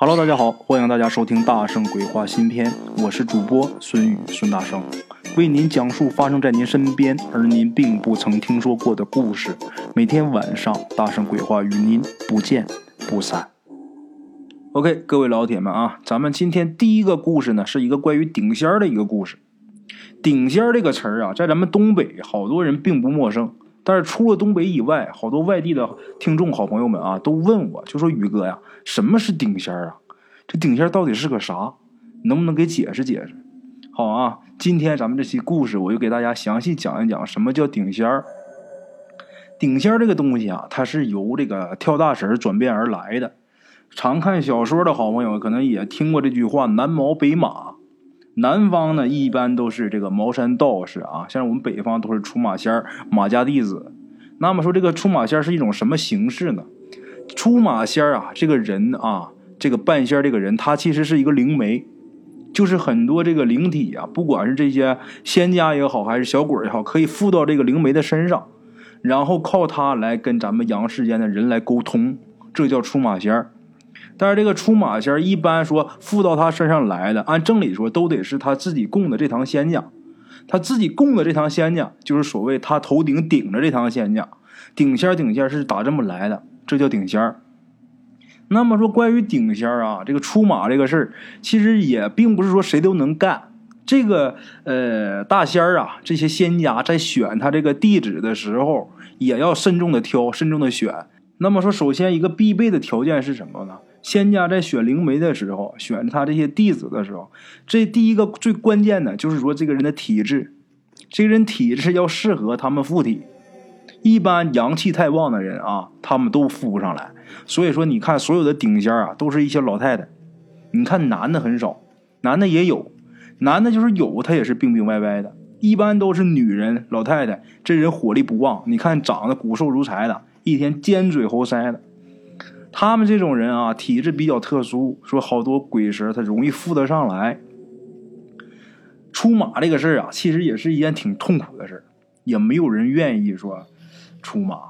Hello，大家好，欢迎大家收听《大圣鬼话》新篇，我是主播孙宇孙大圣，为您讲述发生在您身边而您并不曾听说过的故事。每天晚上，《大圣鬼话》与您不见不散。OK，各位老铁们啊，咱们今天第一个故事呢，是一个关于顶仙儿的一个故事。顶仙儿这个词儿啊，在咱们东北好多人并不陌生，但是除了东北以外，好多外地的听众好朋友们啊，都问我，就说宇哥呀，什么是顶仙儿啊？这顶仙儿到底是个啥？能不能给解释解释？好啊，今天咱们这期故事，我就给大家详细讲一讲什么叫顶仙儿。顶仙儿这个东西啊，它是由这个跳大神转变而来的。常看小说的好朋友可能也听过这句话：“南毛北马。”南方呢，一般都是这个茅山道士啊，像我们北方都是出马仙儿、马家弟子。那么说，这个出马仙儿是一种什么形式呢？出马仙儿啊，这个人啊，这个半仙这个人，他其实是一个灵媒，就是很多这个灵体啊，不管是这些仙家也好，还是小鬼也好，可以附到这个灵媒的身上，然后靠他来跟咱们阳世间的人来沟通，这叫出马仙儿。但是这个出马仙一般说附到他身上来的，按正理说都得是他自己供的这堂仙家，他自己供的这堂仙家就是所谓他头顶顶着这堂仙家，顶仙顶仙是打这么来的，这叫顶仙那么说关于顶仙啊，这个出马这个事儿，其实也并不是说谁都能干。这个呃大仙儿啊，这些仙家在选他这个地址的时候，也要慎重的挑，慎重的选。那么说，首先一个必备的条件是什么呢？仙家在选灵媒的时候，选他这些弟子的时候，这第一个最关键的就是说这个人的体质，这个人体质要适合他们附体。一般阳气太旺的人啊，他们都附不上来。所以说，你看所有的顶尖啊，都是一些老太太。你看男的很少，男的也有，男的就是有，他也是病病歪歪的。一般都是女人老太太，这人火力不旺。你看长得骨瘦如柴的，一天尖嘴猴腮的。他们这种人啊，体质比较特殊，说好多鬼神他容易附得上来。出马这个事儿啊，其实也是一件挺痛苦的事儿，也没有人愿意说出马。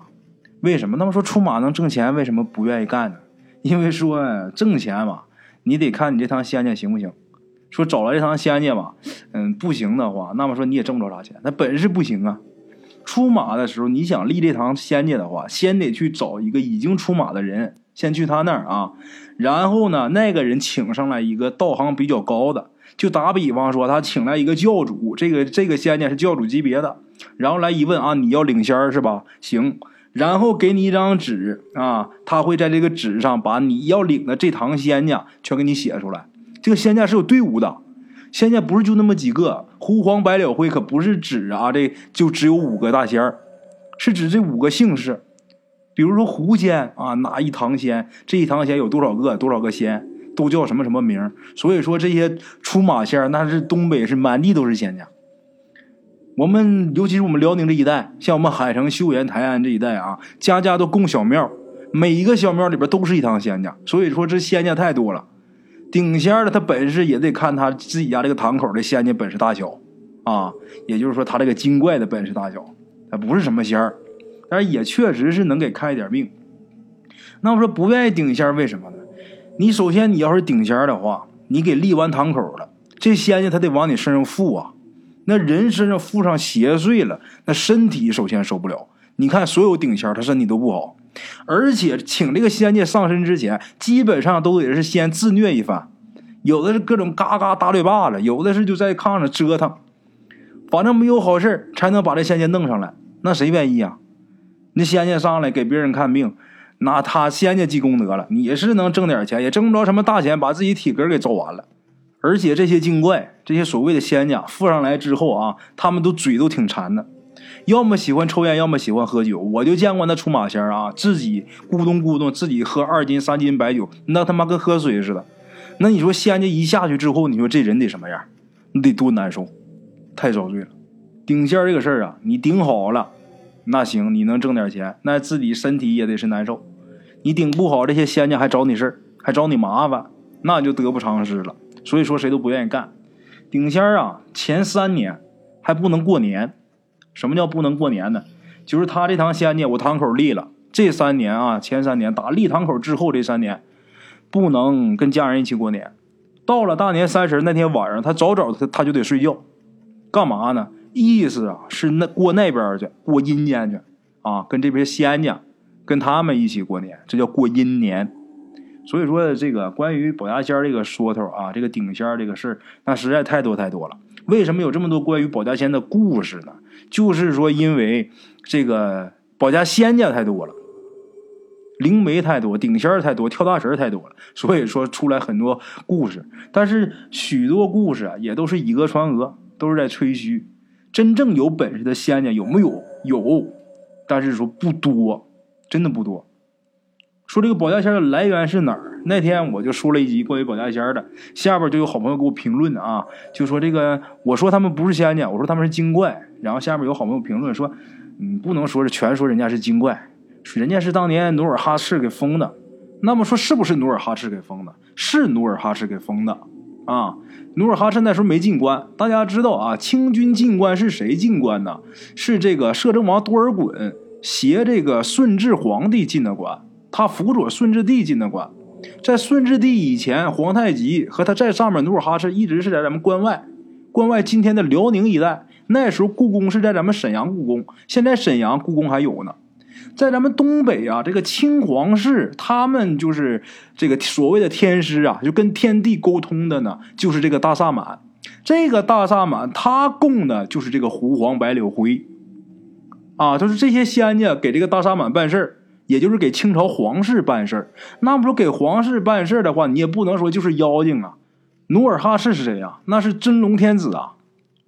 为什么？那么说出马能挣钱，为什么不愿意干呢？因为说挣钱嘛，你得看你这趟仙家行不行。说找了这趟仙家吧，嗯，不行的话，那么说你也挣不着啥钱，那本事不行啊。出马的时候，你想立这堂仙家的话，先得去找一个已经出马的人。先去他那儿啊，然后呢，那个人请上来一个道行比较高的，就打比方说，他请来一个教主，这个这个仙家是教主级别的，然后来一问啊，你要领仙是吧？行，然后给你一张纸啊，他会在这个纸上把你要领的这堂仙家全给你写出来。这个仙家是有队伍的，仙家不是就那么几个，狐黄白柳灰可不是指啊，这就只有五个大仙儿，是指这五个姓氏。比如说狐仙啊，哪一堂仙？这一堂仙有多少个？多少个仙都叫什么什么名？所以说这些出马仙那是东北是满地都是仙家。我们尤其是我们辽宁这一带，像我们海城、岫岩、台安这一带啊，家家都供小庙，每一个小庙里边都是一堂仙家。所以说这仙家太多了。顶仙的他本事也得看他自己家这个堂口的仙家本事大小啊，也就是说他这个精怪的本事大小，他不是什么仙儿。但是也确实是能给开一点命。那我说不愿意顶仙为什么呢？你首先你要是顶仙的话，你给立完堂口了，这仙家他得往你身上附啊。那人身上附上邪祟了，那身体首先受不了。你看所有顶仙他身体都不好，而且请这个仙界上身之前，基本上都得是先自虐一番，有的是各种嘎嘎打嘴巴子，有的是就在炕上折腾，反正没有好事才能把这仙界弄上来。那谁愿意啊？那仙家上来给别人看病，那他仙家积功德了，你是能挣点钱，也挣不着什么大钱，把自己体格给揍完了。而且这些精怪，这些所谓的仙家附上来之后啊，他们都嘴都挺馋的，要么喜欢抽烟，要么喜欢喝酒。我就见过那出马仙啊，自己咕咚咕咚自己喝二斤三斤白酒，那他妈跟喝水似的。那你说仙家一下去之后，你说这人得什么样？你得多难受，太遭罪了。顶仙这个事儿啊，你顶好了。那行，你能挣点钱，那自己身体也得是难受。你顶不好，这些仙家还找你事儿，还找你麻烦，那就得不偿失了。所以说，谁都不愿意干。顶仙啊，前三年还不能过年。什么叫不能过年呢？就是他这堂仙家我堂口立了，这三年啊，前三年打立堂口之后这三年，不能跟家人一起过年。到了大年三十那天晚上，他早早他他就得睡觉，干嘛呢？意思啊是那过那边去过阴间去啊，跟这边仙家跟他们一起过年，这叫过阴年。所以说这个关于保家仙这个说头啊，这个顶仙这个事儿，那实在太多太多了。为什么有这么多关于保家仙的故事呢？就是说因为这个保家仙家太多了。灵媒太多，顶仙太多，跳大神太多了，所以说出来很多故事。但是许多故事啊，也都是以讹传讹，都是在吹嘘。真正有本事的仙家有没有？有，但是说不多，真的不多。说这个保家仙的来源是哪儿？那天我就说了一集关于保家仙的，下边就有好朋友给我评论啊，就说这个我说他们不是仙家，我说他们是精怪。然后下面有好朋友评论说，嗯，不能说是全说人家是精怪。人家是当年努尔哈赤给封的，那么说是不是努尔哈赤给封的？是努尔哈赤给封的啊！努尔哈赤那时候没进关，大家知道啊，清军进关是谁进关呢？是这个摄政王多尔衮携这个顺治皇帝进的关，他辅佐顺治帝进的关。在顺治帝以前，皇太极和他在上面努尔哈赤一直是在咱们关外，关外今天的辽宁一带。那时候故宫是在咱们沈阳故宫，现在沈阳故宫还有呢。在咱们东北啊，这个清皇室，他们就是这个所谓的天师啊，就跟天地沟通的呢，就是这个大萨满。这个大萨满他供的就是这个狐黄白柳灰，啊，就是这些仙家给这个大萨满办事也就是给清朝皇室办事那么说给皇室办事的话，你也不能说就是妖精啊。努尔哈赤是谁呀？那是真龙天子啊。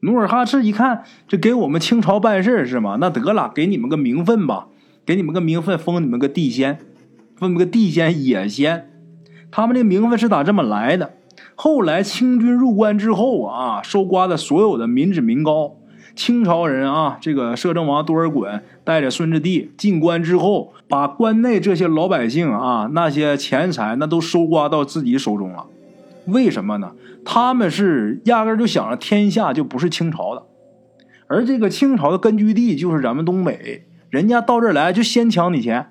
努尔哈赤一看，这给我们清朝办事是吗？那得了，给你们个名分吧。给你们个名分，封你们个地仙，封你们个地仙野仙。他们这名分是咋这么来的？后来清军入关之后啊，收刮的所有的民脂民膏。清朝人啊，这个摄政王多尔衮带着顺治帝进关之后，把关内这些老百姓啊那些钱财那都收刮到自己手中了。为什么呢？他们是压根就想着天下就不是清朝的，而这个清朝的根据地就是咱们东北。人家到这儿来就先抢你钱，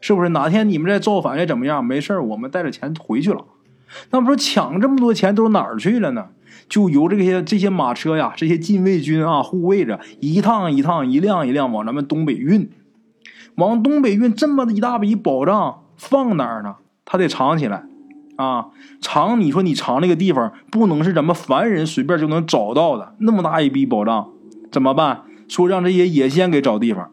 是不是？哪天你们再造反再怎么样？没事我们带着钱回去了。那不说抢这么多钱都哪儿去了呢？就由这些这些马车呀，这些禁卫军啊护卫着，一趟一趟、一辆一辆往咱们东北运，往东北运这么一大笔宝藏放哪儿呢？他得藏起来啊！藏，你说你藏那个地方不能是咱们凡人随便就能找到的，那么大一笔宝藏怎么办？说让这些野仙给找地方。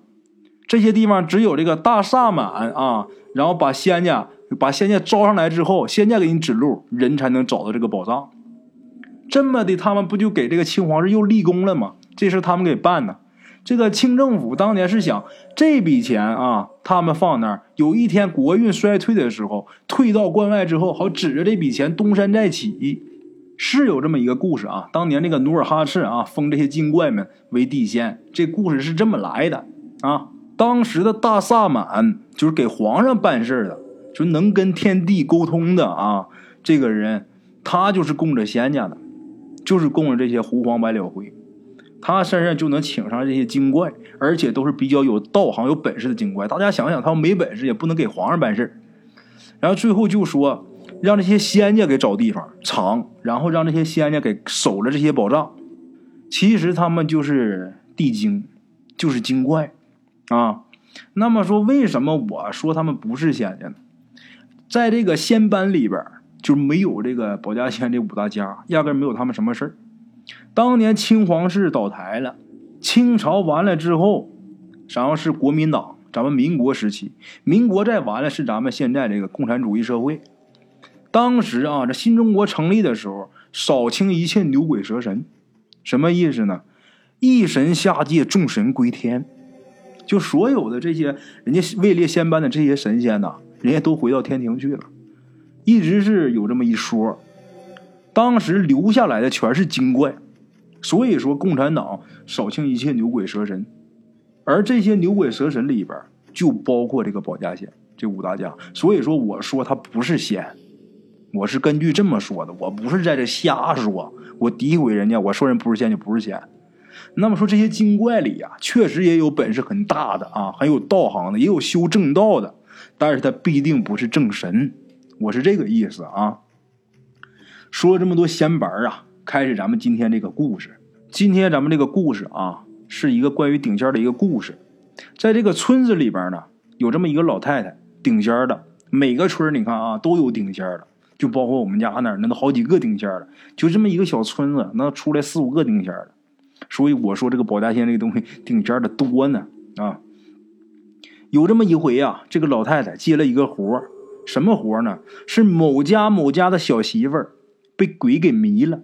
这些地方只有这个大萨满啊，然后把仙家把仙家招上来之后，仙家给你指路，人才能找到这个宝藏。这么的，他们不就给这个清皇室又立功了吗？这事他们给办的。这个清政府当年是想这笔钱啊，他们放那儿，有一天国运衰退的时候，退到关外之后，好指着这笔钱东山再起。是有这么一个故事啊。当年那个努尔哈赤啊，封这些精怪们为地仙，这故事是这么来的啊。当时的大萨满就是给皇上办事的，就能跟天地沟通的啊。这个人他就是供着仙家的，就是供着这些狐黄白柳灰，他身上就能请上这些精怪，而且都是比较有道行、有本事的精怪。大家想想，他没本事也不能给皇上办事然后最后就说让这些仙家给找地方藏，然后让这些仙家给守着这些宝藏。其实他们就是地精，就是精怪。啊，那么说，为什么我说他们不是仙家呢？在这个仙班里边，就没有这个保家仙这五大家，压根没有他们什么事儿。当年清皇室倒台了，清朝完了之后，然后是国民党，咱们民国时期，民国再完了是咱们现在这个共产主义社会。当时啊，这新中国成立的时候，扫清一切牛鬼蛇神，什么意思呢？一神下界，众神归天。就所有的这些人家位列仙班的这些神仙呐，人家都回到天庭去了，一直是有这么一说。当时留下来的全是精怪，所以说共产党扫清一切牛鬼蛇神，而这些牛鬼蛇神里边就包括这个保家仙这五大家。所以说我说他不是仙，我是根据这么说的，我不是在这瞎说，我诋毁人家，我说人不是仙就不是仙。那么说这些精怪里呀，确实也有本事很大的啊，很有道行的，也有修正道的，但是他必定不是正神。我是这个意思啊。说了这么多闲白啊，开始咱们今天这个故事。今天咱们这个故事啊，是一个关于顶尖的一个故事。在这个村子里边呢，有这么一个老太太，顶尖的。每个村你看啊，都有顶尖的，就包括我们家那儿，那都好几个顶尖的。就这么一个小村子，那出来四五个顶尖的。所以我说这个保家仙这个东西顶尖的多呢啊。有这么一回啊，这个老太太接了一个活儿什么活儿呢？是某家某家的小媳妇儿被鬼给迷了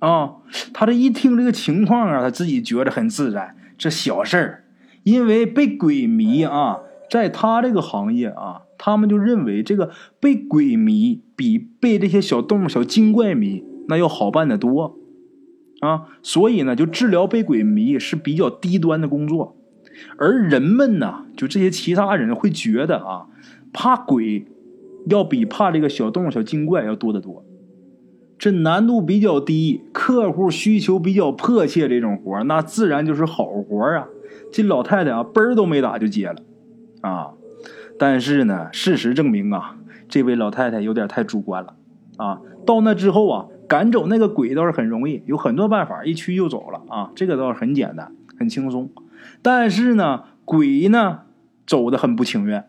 啊。她这一听这个情况啊，她自己觉得很自然，这小事儿。因为被鬼迷啊，在他这个行业啊，他们就认为这个被鬼迷比被这些小动物、小精怪迷那要好办的多啊，所以呢，就治疗被鬼迷是比较低端的工作。而人们呢，就这些其他人会觉得啊，怕鬼要比怕这个小动物、小精怪要多得多。这难度比较低，客户需求比较迫切，这种活那自然就是好活啊。这老太太啊，奔儿都没打就接了，啊！但是呢，事实证明啊，这位老太太有点太主观了，啊！到那之后啊，赶走那个鬼倒是很容易，有很多办法，一驱就走了啊，这个倒是很简单，很轻松。但是呢，鬼呢，走的很不情愿。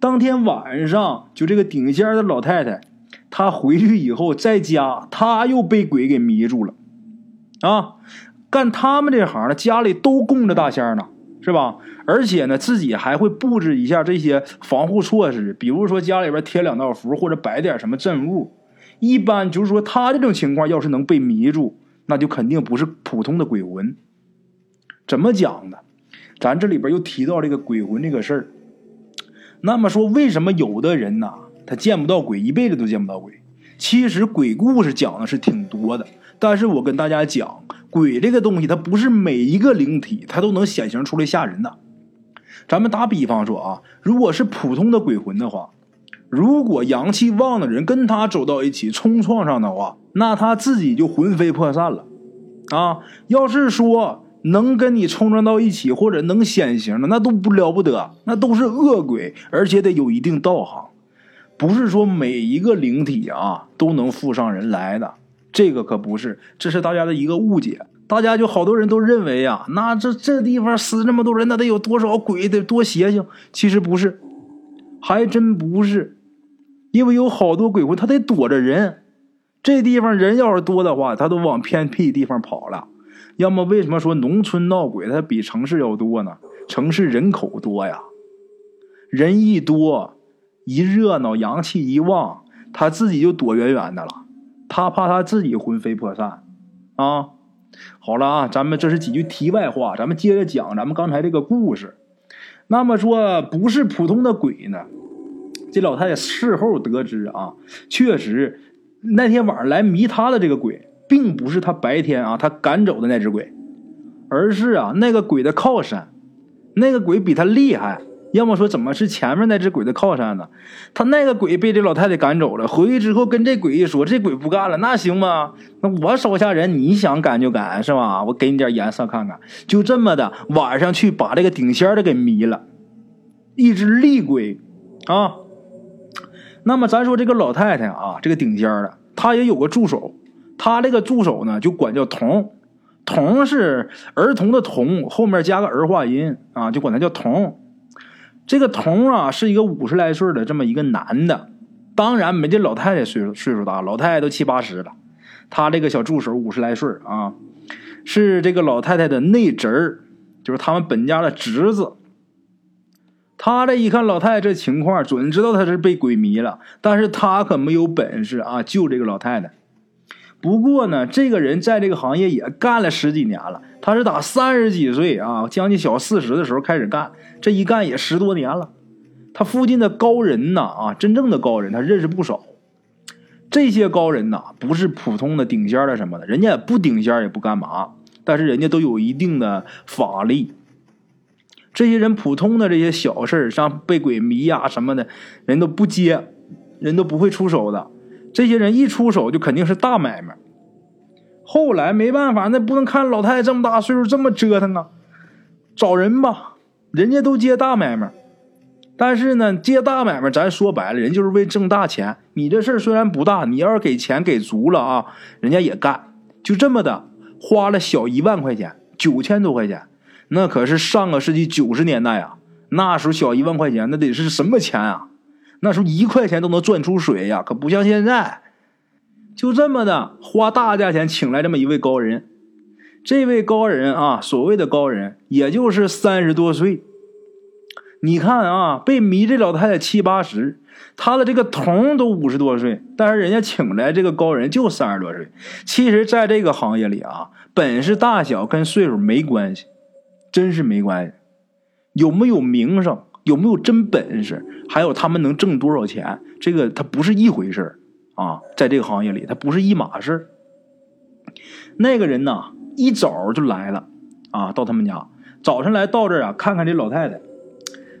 当天晚上，就这个顶尖的老太太，她回去以后，在家，她又被鬼给迷住了，啊！干他们这行的，家里都供着大仙呢，是吧？而且呢，自己还会布置一下这些防护措施，比如说家里边贴两道符，或者摆点什么镇物。一般就是说，他这种情况要是能被迷住，那就肯定不是普通的鬼魂。怎么讲呢？咱这里边又提到这个鬼魂这个事儿。那么说，为什么有的人呐，他见不到鬼，一辈子都见不到鬼？其实鬼故事讲的是挺多的，但是我跟大家讲。鬼这个东西，它不是每一个灵体它都能显形出来吓人的。咱们打比方说啊，如果是普通的鬼魂的话，如果阳气旺的人跟他走到一起冲撞上的话，那他自己就魂飞魄散了。啊，要是说能跟你冲撞到一起或者能显形的，那都不了不得，那都是恶鬼，而且得有一定道行，不是说每一个灵体啊都能附上人来的。这个可不是，这是大家的一个误解。大家就好多人都认为呀，那这这地方死这么多人，那得有多少鬼，得多邪性？其实不是，还真不是，因为有好多鬼魂，他得躲着人。这地方人要是多的话，他都往偏僻地方跑了。要么为什么说农村闹鬼，它比城市要多呢？城市人口多呀，人一多，一热闹，阳气一旺，他自己就躲远远的了。他怕他自己魂飞魄散，啊，好了啊，咱们这是几句题外话，咱们接着讲咱们刚才这个故事。那么说不是普通的鬼呢？这老太太事后得知啊，确实那天晚上来迷她的这个鬼，并不是她白天啊她赶走的那只鬼，而是啊那个鬼的靠山，那个鬼比他厉害。要么说怎么是前面那只鬼的靠山呢？他那个鬼被这老太太赶走了，回去之后跟这鬼一说，这鬼不干了，那行吗？那我手下人你想赶就赶是吧？我给你点颜色看看，就这么的，晚上去把这个顶仙的给迷了，一只厉鬼啊。那么咱说这个老太太啊，这个顶仙的，她也有个助手，她这个助手呢就管叫童，童是儿童的童，后面加个儿化音啊，就管他叫童。这个童啊，是一个五十来岁的这么一个男的，当然没这老太太岁数岁数大，老太太都七八十了。他这个小助手五十来岁啊，是这个老太太的内侄儿，就是他们本家的侄子。他这一看老太太这情况，准知道他是被鬼迷了，但是他可没有本事啊救这个老太太。不过呢，这个人在这个行业也干了十几年了。他是打三十几岁啊，将近小四十的时候开始干，这一干也十多年了。他附近的高人呐，啊，真正的高人他认识不少。这些高人呐，不是普通的顶尖的什么的，人家也不顶尖也不干嘛，但是人家都有一定的法力。这些人普通的这些小事儿像被鬼迷呀什么的，人都不接，人都不会出手的。这些人一出手就肯定是大买卖。后来没办法，那不能看老太太这么大岁数这么折腾啊，找人吧，人家都接大买卖。但是呢，接大买卖，咱说白了，人就是为挣大钱。你这事儿虽然不大，你要是给钱给足了啊，人家也干。就这么的，花了小一万块钱，九千多块钱，那可是上个世纪九十年代啊。那时候小一万块钱，那得是什么钱啊？那时候一块钱都能赚出水呀，可不像现在。就这么的，花大价钱请来这么一位高人。这位高人啊，所谓的高人，也就是三十多岁。你看啊，被迷这老太太七八十，她的这个童都五十多岁，但是人家请来这个高人就三十多岁。其实，在这个行业里啊，本事大小跟岁数没关系，真是没关系。有没有名声，有没有真本事，还有他们能挣多少钱，这个他不是一回事啊。在这个行业里，他不是一码事那个人呢，一早就来了啊，到他们家，早晨来到这儿啊，看看这老太太。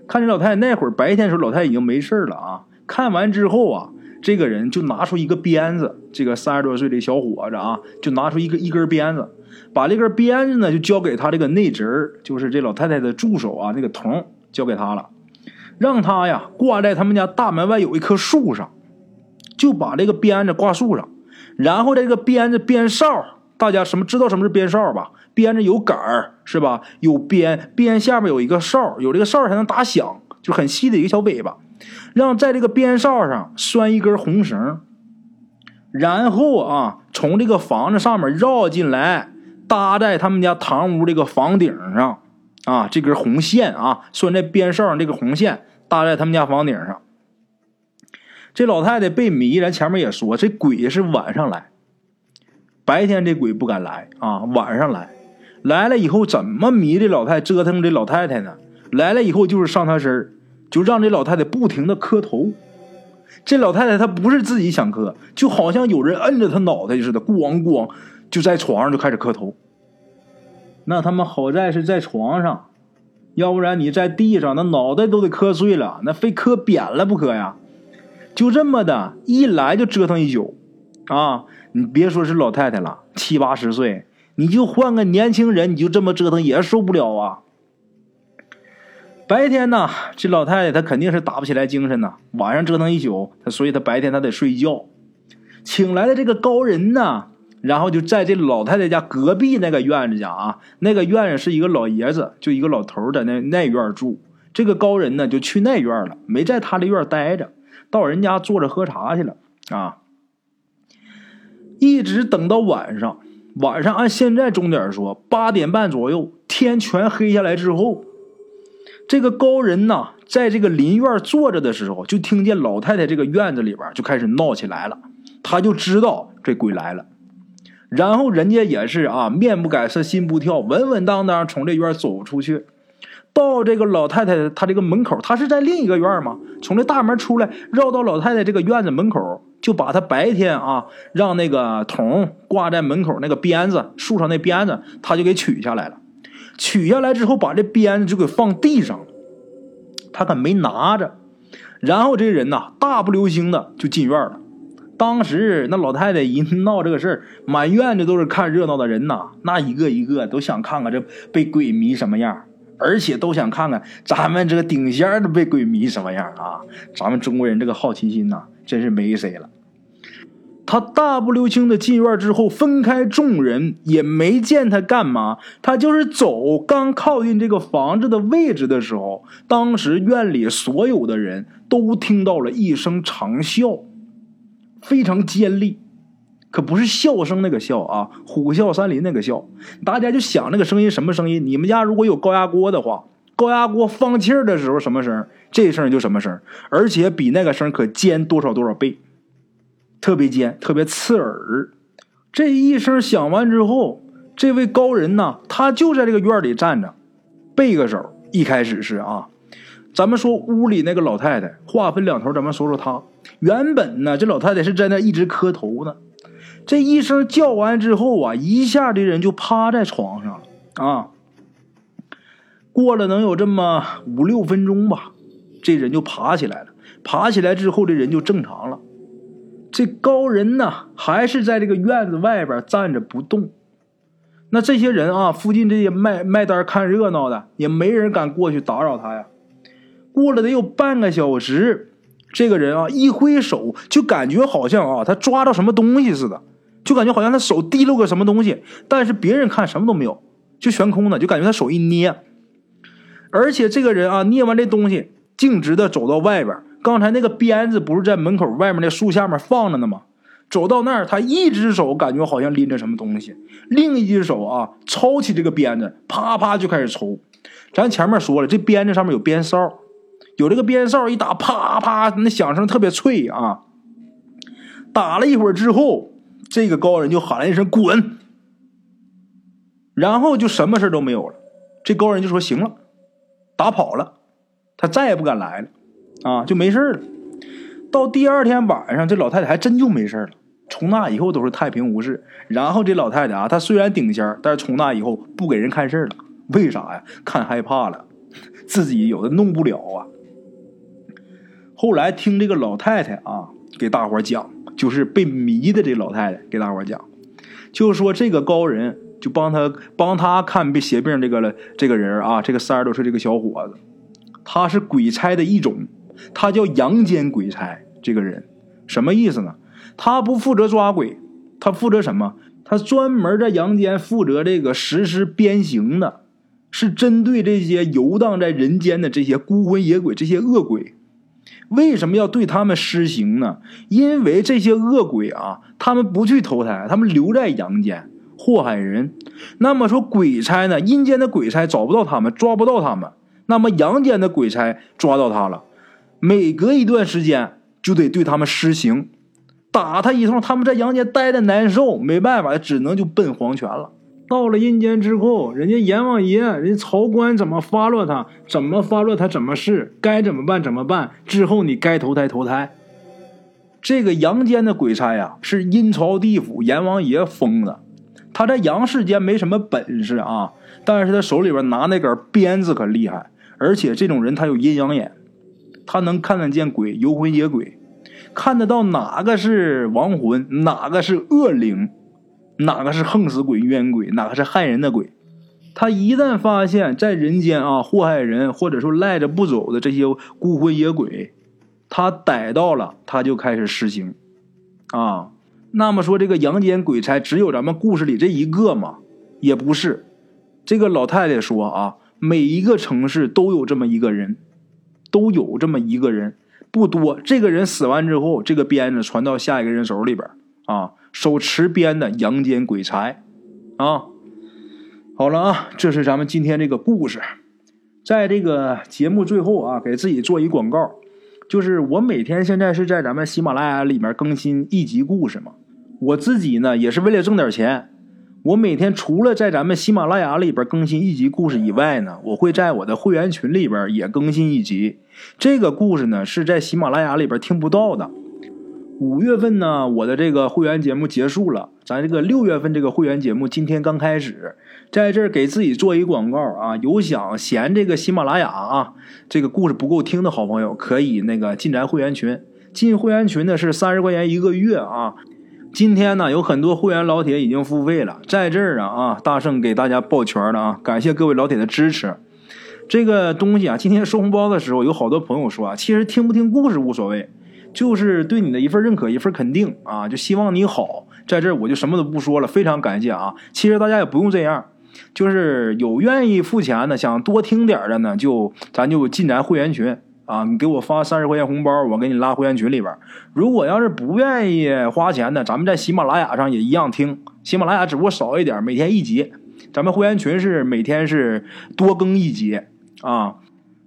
看这老太太那会儿白天的时候，老太太已经没事了啊。看完之后啊，这个人就拿出一个鞭子，这个三十多岁的小伙子啊，就拿出一个一根鞭子，把这根鞭子呢就交给他这个内侄儿，就是这老太太的助手啊，那个童交给他了，让他呀挂在他们家大门外有一棵树上，就把这个鞭子挂树上，然后这个鞭子鞭哨，大家什么知道什么是鞭哨吧？鞭子有杆儿是吧？有鞭，鞭下面有一个哨，有这个哨才能打响，就很细的一个小尾巴。让在这个鞭哨上拴一根红绳，然后啊，从这个房子上面绕进来，搭在他们家堂屋这个房顶上啊，这根红线啊，拴在鞭哨上这个红线搭在他们家房顶上。这老太太被迷，咱前面也说，这鬼是晚上来，白天这鬼不敢来啊，晚上来。来了以后怎么迷这老太折腾这老太太呢？来了以后就是上她身就让这老太太不停的磕头。这老太太她不是自己想磕，就好像有人摁着她脑袋似的，咣咣就在床上就开始磕头。那他们好在是在床上，要不然你在地上，那脑袋都得磕碎了，那非磕扁了不可呀。就这么的一来就折腾一宿，啊，你别说是老太太了，七八十岁。你就换个年轻人，你就这么折腾也受不了啊！白天呢，这老太太她肯定是打不起来精神呐。晚上折腾一宿，她所以她白天她得睡觉。请来的这个高人呢，然后就在这老太太家隔壁那个院子家啊，那个院子是一个老爷子，就一个老头在那那院住。这个高人呢，就去那院了，没在他的院待着，到人家坐着喝茶去了啊。一直等到晚上。晚上按现在钟点说，八点半左右，天全黑下来之后，这个高人呐，在这个林院坐着的时候，就听见老太太这个院子里边就开始闹起来了。他就知道这鬼来了，然后人家也是啊，面不改色心不跳，稳稳当当从这院走出去，到这个老太太她这个门口，她是在另一个院嘛，从这大门出来，绕到老太太这个院子门口。就把他白天啊让那个桶挂在门口那个鞭子树上那鞭子，他就给取下来了。取下来之后，把这鞭子就给放地上了。他可没拿着。然后这人呐，大步流星的就进院了。当时那老太太一闹这个事儿，满院子都是看热闹的人呐，那一个一个都想看看这被鬼迷什么样，而且都想看看咱们这个顶仙的被鬼迷什么样啊。咱们中国人这个好奇心呐。真是没谁了。他大步流星的进院之后，分开众人，也没见他干嘛。他就是走，刚靠近这个房子的位置的时候，当时院里所有的人都听到了一声长啸，非常尖利，可不是笑声那个笑啊，虎啸山林那个笑。大家就想那个声音什么声音？你们家如果有高压锅的话。高压锅放气儿的时候什么声？这声就什么声，而且比那个声可尖多少多少倍，特别尖，特别刺耳。这一声响完之后，这位高人呢，他就在这个院里站着，背个手。一开始是啊，咱们说屋里那个老太太，话分两头，咱们说说她。原本呢，这老太太是在那一直磕头呢。这一声叫完之后啊，一下这人就趴在床上啊。过了能有这么五六分钟吧，这人就爬起来了。爬起来之后，这人就正常了。这高人呢，还是在这个院子外边站着不动。那这些人啊，附近这些卖卖单看热闹的，也没人敢过去打扰他呀。过了得有半个小时，这个人啊一挥手，就感觉好像啊他抓到什么东西似的，就感觉好像他手提溜个什么东西，但是别人看什么都没有，就悬空的，就感觉他手一捏。而且这个人啊捏完这东西，径直的走到外边。刚才那个鞭子不是在门口外面那树下面放着呢吗？走到那儿，他一只手感觉好像拎着什么东西，另一只手啊抄起这个鞭子，啪啪就开始抽。咱前面说了，这鞭子上面有鞭哨，有这个鞭哨一打，啪啪，那响声特别脆啊。打了一会儿之后，这个高人就喊了一声“滚”，然后就什么事都没有了。这高人就说：“行了，打跑了，他再也不敢来了，啊，就没事了。”到第二天晚上，这老太太还真就没事了。从那以后都是太平无事。然后这老太太啊，她虽然顶仙，但是从那以后不给人看事了。为啥呀？看害怕了，自己有的弄不了啊。后来听这个老太太啊，给大伙讲，就是被迷的这老太太给大伙讲，就说这个高人就帮他帮他看被邪病这个了这个人啊，这个三十多岁这个小伙子，他是鬼差的一种。他叫阳间鬼差，这个人什么意思呢？他不负责抓鬼，他负责什么？他专门在阳间负责这个实施鞭刑的，是针对这些游荡在人间的这些孤魂野鬼、这些恶鬼。为什么要对他们施行呢？因为这些恶鬼啊，他们不去投胎，他们留在阳间祸害人。那么说鬼差呢？阴间的鬼差找不到他们，抓不到他们，那么阳间的鬼差抓到他了。每隔一段时间就得对他们施行，打他一通，他们在阳间待的难受，没办法，只能就奔黄泉了。到了阴间之后，人家阎王爷、人家曹官怎么发落他，怎么发落他怎么是，该怎么办怎么办。之后你该投胎投胎。这个阳间的鬼差呀，是阴曹地府阎王爷封的，他在阳世间没什么本事啊，但是他手里边拿那根鞭子可厉害，而且这种人他有阴阳眼。他能看得见鬼，游魂野鬼，看得到哪个是亡魂，哪个是恶灵，哪个是横死鬼、冤鬼，哪个是害人的鬼。他一旦发现，在人间啊祸害人，或者说赖着不走的这些孤魂野鬼，他逮到了，他就开始施行。啊，那么说这个阳间鬼差只有咱们故事里这一个吗？也不是。这个老太太说啊，每一个城市都有这么一个人。都有这么一个人，不多。这个人死完之后，这个鞭子传到下一个人手里边啊，手持鞭的阳间鬼才啊。好了啊，这是咱们今天这个故事。在这个节目最后啊，给自己做一广告，就是我每天现在是在咱们喜马拉雅里面更新一集故事嘛。我自己呢，也是为了挣点钱。我每天除了在咱们喜马拉雅里边更新一集故事以外呢，我会在我的会员群里边也更新一集。这个故事呢是在喜马拉雅里边听不到的。五月份呢，我的这个会员节目结束了，咱这个六月份这个会员节目今天刚开始，在这儿给自己做一广告啊，有想嫌这个喜马拉雅啊这个故事不够听的好朋友，可以那个进咱会员群。进会员群呢是三十块钱一个月啊。今天呢，有很多会员老铁已经付费了，在这儿啊啊，大圣给大家抱拳了啊！感谢各位老铁的支持。这个东西啊，今天收红包的时候，有好多朋友说啊，其实听不听故事无所谓，就是对你的一份认可，一份肯定啊，就希望你好。在这儿我就什么都不说了，非常感谢啊！其实大家也不用这样，就是有愿意付钱的，想多听点的呢，就咱就进咱会员群。啊，你给我发三十块钱红包，我给你拉会员群里边。如果要是不愿意花钱的，咱们在喜马拉雅上也一样听。喜马拉雅只不过少一点，每天一集。咱们会员群是每天是多更一集啊。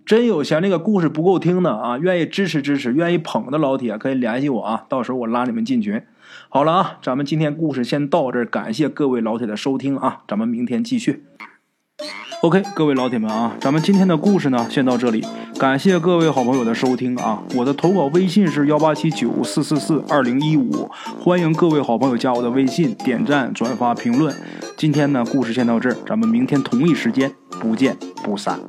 真有嫌这个故事不够听的啊，愿意支持支持，愿意捧的老铁可以联系我啊，到时候我拉你们进群。好了啊，咱们今天故事先到这儿，感谢各位老铁的收听啊，咱们明天继续。OK，各位老铁们啊，咱们今天的故事呢，先到这里。感谢各位好朋友的收听啊！我的投稿微信是幺八七九四四四二零一五，欢迎各位好朋友加我的微信，点赞、转发、评论。今天呢，故事先到这儿，咱们明天同一时间不见不散。